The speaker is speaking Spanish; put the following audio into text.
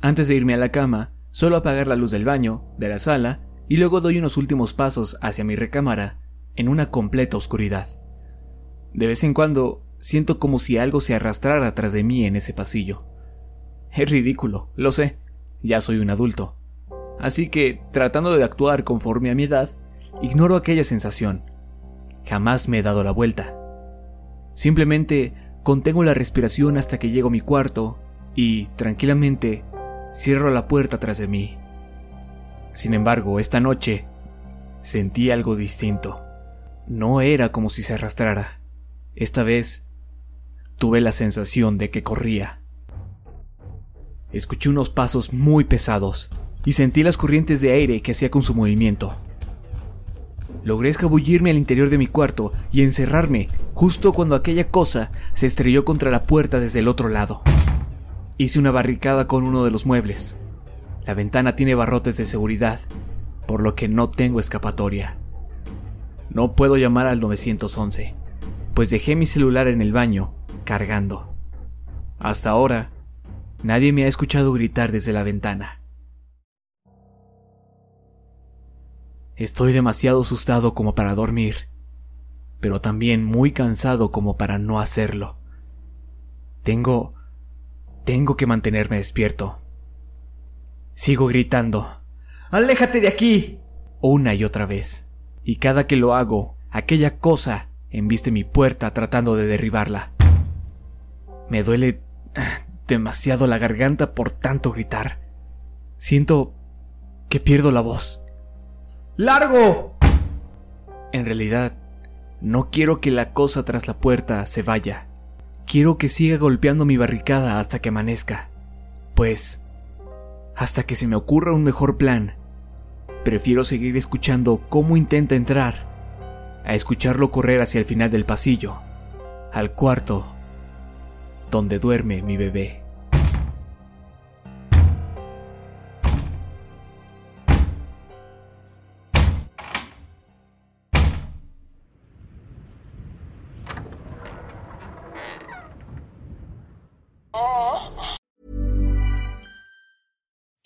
Antes de irme a la cama, suelo apagar la luz del baño, de la sala, y luego doy unos últimos pasos hacia mi recámara, en una completa oscuridad. De vez en cuando, siento como si algo se arrastrara tras de mí en ese pasillo. Es ridículo, lo sé, ya soy un adulto. Así que, tratando de actuar conforme a mi edad, ignoro aquella sensación. Jamás me he dado la vuelta. Simplemente contengo la respiración hasta que llego a mi cuarto y, tranquilamente, Cierro la puerta tras de mí. Sin embargo, esta noche sentí algo distinto. No era como si se arrastrara. Esta vez tuve la sensación de que corría. Escuché unos pasos muy pesados y sentí las corrientes de aire que hacía con su movimiento. Logré escabullirme al interior de mi cuarto y encerrarme justo cuando aquella cosa se estrelló contra la puerta desde el otro lado. Hice una barricada con uno de los muebles. La ventana tiene barrotes de seguridad, por lo que no tengo escapatoria. No puedo llamar al 911, pues dejé mi celular en el baño, cargando. Hasta ahora, nadie me ha escuchado gritar desde la ventana. Estoy demasiado asustado como para dormir, pero también muy cansado como para no hacerlo. Tengo tengo que mantenerme despierto. Sigo gritando. ¡Aléjate de aquí! Una y otra vez. Y cada que lo hago, aquella cosa embiste mi puerta tratando de derribarla. Me duele demasiado la garganta por tanto gritar. Siento que pierdo la voz. ¡Largo! En realidad, no quiero que la cosa tras la puerta se vaya. Quiero que siga golpeando mi barricada hasta que amanezca. Pues, hasta que se me ocurra un mejor plan, prefiero seguir escuchando cómo intenta entrar, a escucharlo correr hacia el final del pasillo, al cuarto, donde duerme mi bebé.